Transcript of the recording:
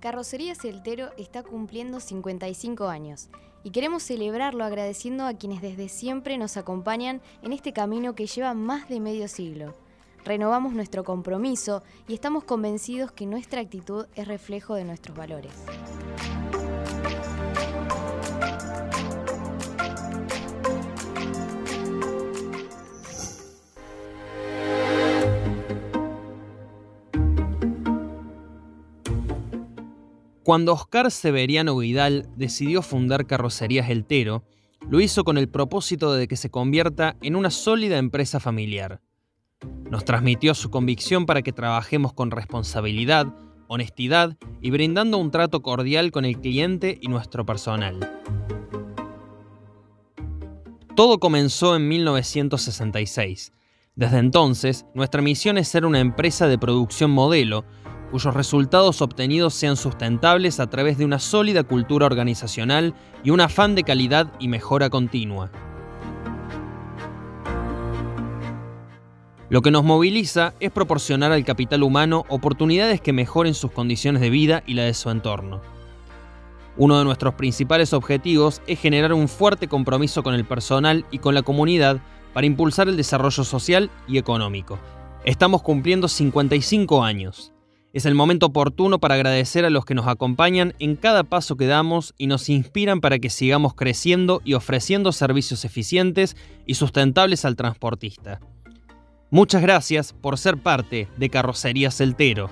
Carrocería Celtero está cumpliendo 55 años y queremos celebrarlo agradeciendo a quienes desde siempre nos acompañan en este camino que lleva más de medio siglo. Renovamos nuestro compromiso y estamos convencidos que nuestra actitud es reflejo de nuestros valores. Cuando Oscar Severiano Vidal decidió fundar Carrocerías Eltero, lo hizo con el propósito de que se convierta en una sólida empresa familiar. Nos transmitió su convicción para que trabajemos con responsabilidad, honestidad y brindando un trato cordial con el cliente y nuestro personal. Todo comenzó en 1966. Desde entonces, nuestra misión es ser una empresa de producción modelo cuyos resultados obtenidos sean sustentables a través de una sólida cultura organizacional y un afán de calidad y mejora continua. Lo que nos moviliza es proporcionar al capital humano oportunidades que mejoren sus condiciones de vida y la de su entorno. Uno de nuestros principales objetivos es generar un fuerte compromiso con el personal y con la comunidad para impulsar el desarrollo social y económico. Estamos cumpliendo 55 años es el momento oportuno para agradecer a los que nos acompañan en cada paso que damos y nos inspiran para que sigamos creciendo y ofreciendo servicios eficientes y sustentables al transportista. Muchas gracias por ser parte de Carrocería Celtero.